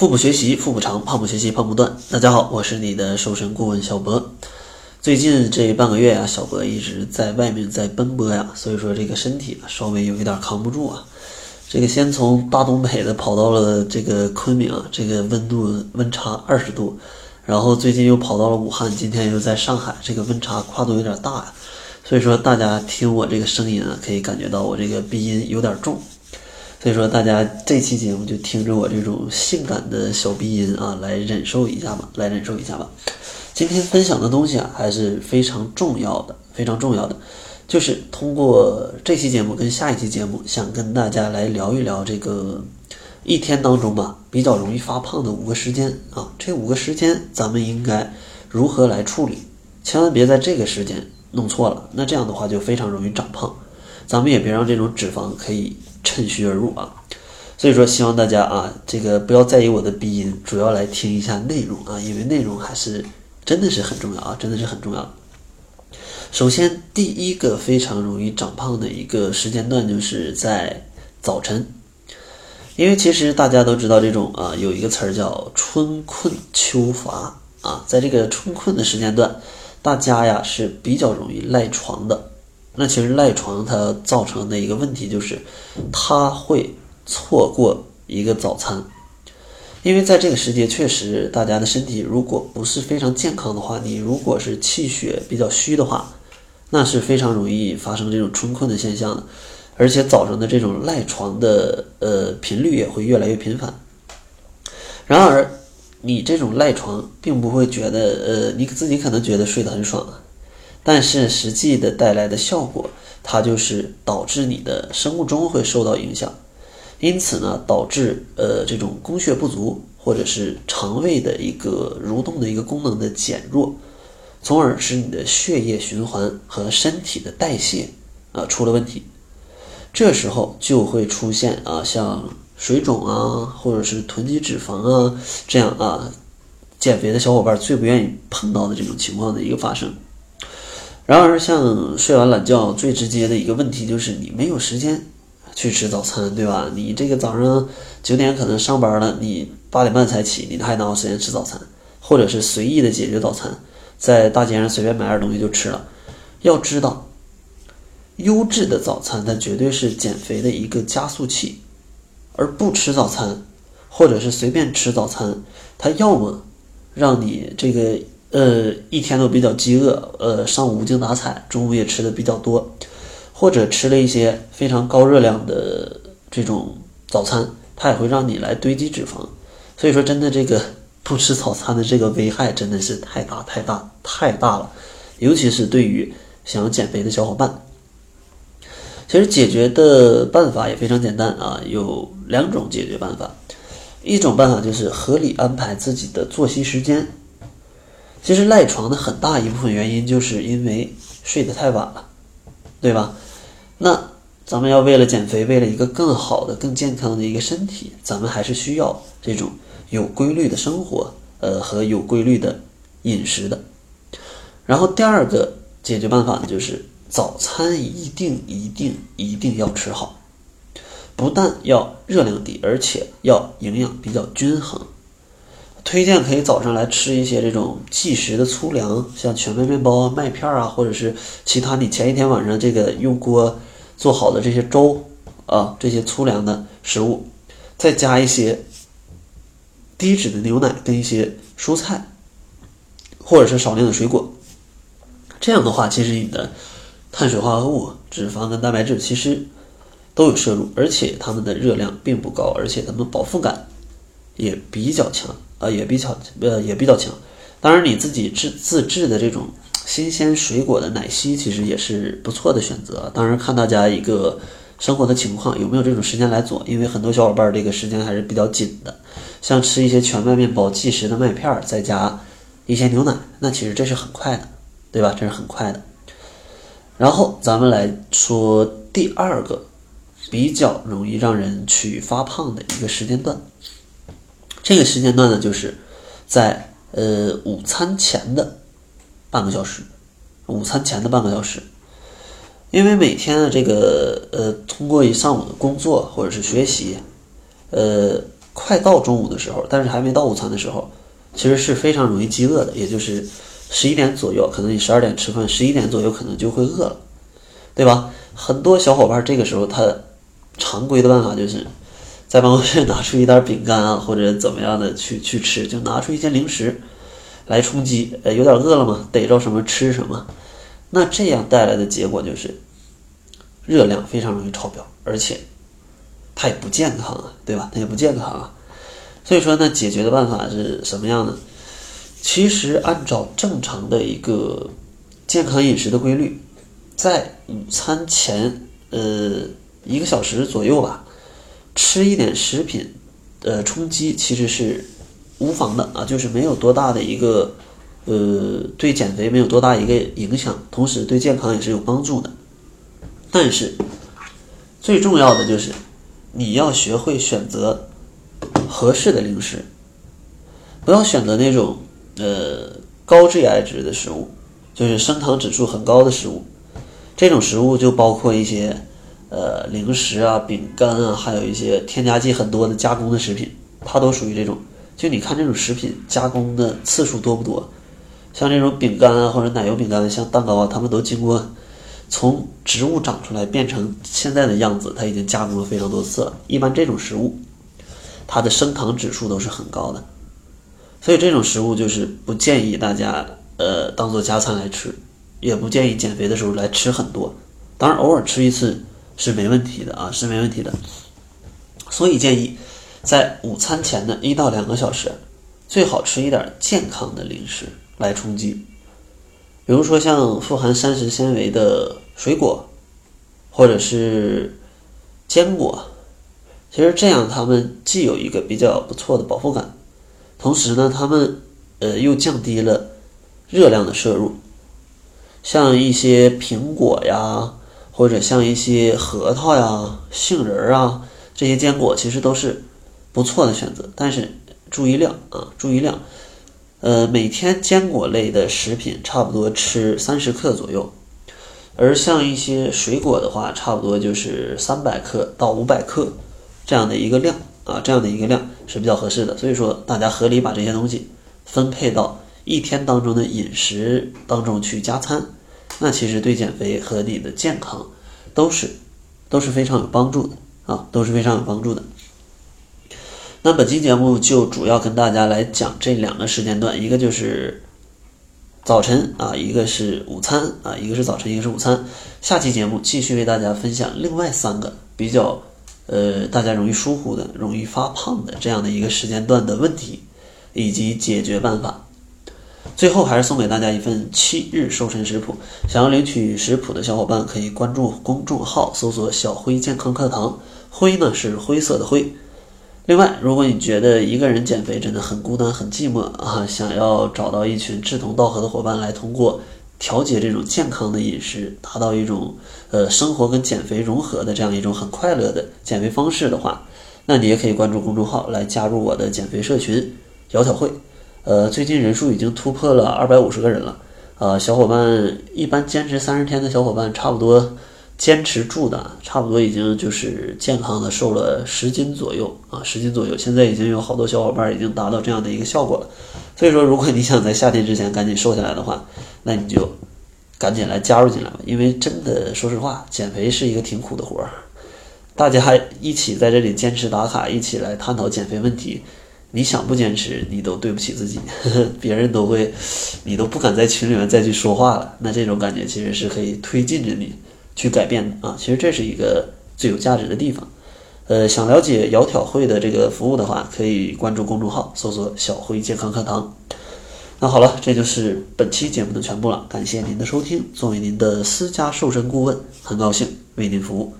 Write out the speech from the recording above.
腹部学习，腹部长；胖不学习，胖不断。大家好，我是你的瘦身顾问小博。最近这半个月啊，小博一直在外面在奔波呀，所以说这个身体稍微有一点扛不住啊。这个先从大东北的跑到了这个昆明啊，这个温度温差二十度，然后最近又跑到了武汉，今天又在上海，这个温差跨度有点大呀。所以说大家听我这个声音啊，可以感觉到我这个鼻音有点重。所以说，大家这期节目就听着我这种性感的小鼻音啊，来忍受一下吧，来忍受一下吧。今天分享的东西啊，还是非常重要的，非常重要的，就是通过这期节目跟下一期节目，想跟大家来聊一聊这个一天当中吧，比较容易发胖的五个时间啊。这五个时间，咱们应该如何来处理？千万别在这个时间弄错了，那这样的话就非常容易长胖。咱们也别让这种脂肪可以。趁虚而入啊，所以说希望大家啊，这个不要在意我的鼻音，主要来听一下内容啊，因为内容还是真的是很重要啊，真的是很重要。首先，第一个非常容易长胖的一个时间段就是在早晨，因为其实大家都知道这种啊，有一个词儿叫春困秋乏啊，在这个春困的时间段，大家呀是比较容易赖床的。那其实赖床它造成的一个问题就是，他会错过一个早餐，因为在这个时节，确实大家的身体如果不是非常健康的话，你如果是气血比较虚的话，那是非常容易发生这种春困的现象的，而且早上的这种赖床的呃频率也会越来越频繁。然而，你这种赖床并不会觉得呃，你自己可能觉得睡得很爽啊。但是实际的带来的效果，它就是导致你的生物钟会受到影响，因此呢，导致呃这种供血不足，或者是肠胃的一个蠕动的一个功能的减弱，从而使你的血液循环和身体的代谢啊出了问题，这时候就会出现啊像水肿啊，或者是囤积脂肪啊这样啊，减肥的小伙伴最不愿意碰到的这种情况的一个发生。然而，像睡完懒觉最直接的一个问题就是你没有时间去吃早餐，对吧？你这个早上九点可能上班了，你八点半才起，你还哪有时间吃早餐？或者是随意的解决早餐，在大街上随便买点东西就吃了。要知道，优质的早餐它绝对是减肥的一个加速器，而不吃早餐，或者是随便吃早餐，它要么让你这个。呃，一天都比较饥饿，呃，上午无精打采，中午也吃的比较多，或者吃了一些非常高热量的这种早餐，它也会让你来堆积脂肪。所以说，真的这个 不吃早餐的这个危害真的是太大太大太大了，尤其是对于想要减肥的小伙伴。其实解决的办法也非常简单啊，有两种解决办法，一种办法就是合理安排自己的作息时间。其实赖床的很大一部分原因就是因为睡得太晚了，对吧？那咱们要为了减肥，为了一个更好的、更健康的一个身体，咱们还是需要这种有规律的生活，呃，和有规律的饮食的。然后第二个解决办法呢，就是早餐一定、一定、一定要吃好，不但要热量低，而且要营养比较均衡。推荐可以早上来吃一些这种即食的粗粮，像全麦面包、麦片啊，或者是其他你前一天晚上这个用锅做好的这些粥啊，这些粗粮的食物，再加一些低脂的牛奶跟一些蔬菜，或者是少量的水果。这样的话，其实你的碳水化合物、脂肪跟蛋白质其实都有摄入，而且它们的热量并不高，而且它们饱腹感也比较强。呃，也比较呃也比较强，当然你自己制自制的这种新鲜水果的奶昔，其实也是不错的选择。当然看大家一个生活的情况，有没有这种时间来做，因为很多小伙伴这个时间还是比较紧的。像吃一些全麦面包、即食的麦片，再加一些牛奶，那其实这是很快的，对吧？这是很快的。然后咱们来说第二个比较容易让人去发胖的一个时间段。这个时间段呢，就是在呃午餐前的半个小时，午餐前的半个小时，因为每天的这个呃通过一上午的工作或者是学习，呃快到中午的时候，但是还没到午餐的时候，其实是非常容易饥饿的，也就是十一点左右，可能你十二点吃饭，十一点左右可能就会饿了，对吧？很多小伙伴这个时候他常规的办法就是在办公室 拿出一袋饼干啊，或者怎么样的去去吃，就拿出一些零食来充饥。呃，有点饿了嘛，逮着什么吃什么。那这样带来的结果就是热量非常容易超标，而且它也不健康啊，对吧？它也不健康啊。所以说呢，解决的办法是什么样呢？其实按照正常的一个健康饮食的规律，在午餐前呃一个小时左右吧，吃一点食品呃充饥其实是无妨的啊，就是没有多大的一个。呃，对减肥没有多大一个影响，同时对健康也是有帮助的。但是最重要的就是你要学会选择合适的零食，不要选择那种呃高 GI 值的食物，就是升糖指数很高的食物。这种食物就包括一些呃零食啊、饼干啊，还有一些添加剂很多的加工的食品，它都属于这种。就你看这种食品加工的次数多不多？像这种饼干啊，或者奶油饼干，像蛋糕啊，它们都经过从植物长出来变成现在的样子，它已经加工了非常多次了。一般这种食物，它的升糖指数都是很高的，所以这种食物就是不建议大家呃当做加餐来吃，也不建议减肥的时候来吃很多。当然，偶尔吃一次是没问题的啊，是没问题的。所以建议在午餐前的一到两个小时，最好吃一点健康的零食。来充饥，比如说像富含膳食纤维的水果，或者是坚果，其实这样它们既有一个比较不错的饱腹感，同时呢，它们呃又降低了热量的摄入。像一些苹果呀，或者像一些核桃呀、杏仁儿啊这些坚果，其实都是不错的选择，但是注意量啊，注意量。呃，每天坚果类的食品差不多吃三十克左右，而像一些水果的话，差不多就是三百克到五百克这样的一个量啊，这样的一个量是比较合适的。所以说，大家合理把这些东西分配到一天当中的饮食当中去加餐，那其实对减肥和你的健康都是都是非常有帮助的啊，都是非常有帮助的。那本期节目就主要跟大家来讲这两个时间段，一个就是早晨啊，一个是午餐啊，一个是早晨，一个是午餐。下期节目继续为大家分享另外三个比较呃大家容易疏忽的、容易发胖的这样的一个时间段的问题以及解决办法。最后还是送给大家一份七日瘦身食谱，想要领取食谱的小伙伴可以关注公众号，搜索“小辉健康课堂”，灰呢是灰色的灰。另外，如果你觉得一个人减肥真的很孤单、很寂寞啊，想要找到一群志同道合的伙伴来通过调节这种健康的饮食，达到一种呃生活跟减肥融合的这样一种很快乐的减肥方式的话，那你也可以关注公众号来加入我的减肥社群“窈窕会”。呃，最近人数已经突破了二百五十个人了。呃，小伙伴一般坚持三十天的小伙伴，差不多。坚持住的，差不多已经就是健康的瘦了十斤左右啊，十斤左右。现在已经有好多小伙伴已经达到这样的一个效果了。所以说，如果你想在夏天之前赶紧瘦下来的话，那你就赶紧来加入进来吧。因为真的，说实话，减肥是一个挺苦的活儿。大家一起在这里坚持打卡，一起来探讨减肥问题。你想不坚持，你都对不起自己，呵 呵别人都会，你都不敢在群里面再去说话了。那这种感觉其实是可以推进着你。去改变的啊，其实这是一个最有价值的地方。呃，想了解窈窕会的这个服务的话，可以关注公众号，搜索“小辉健康课堂”。那好了，这就是本期节目的全部了。感谢您的收听，作为您的私家瘦身顾问，很高兴为您服务。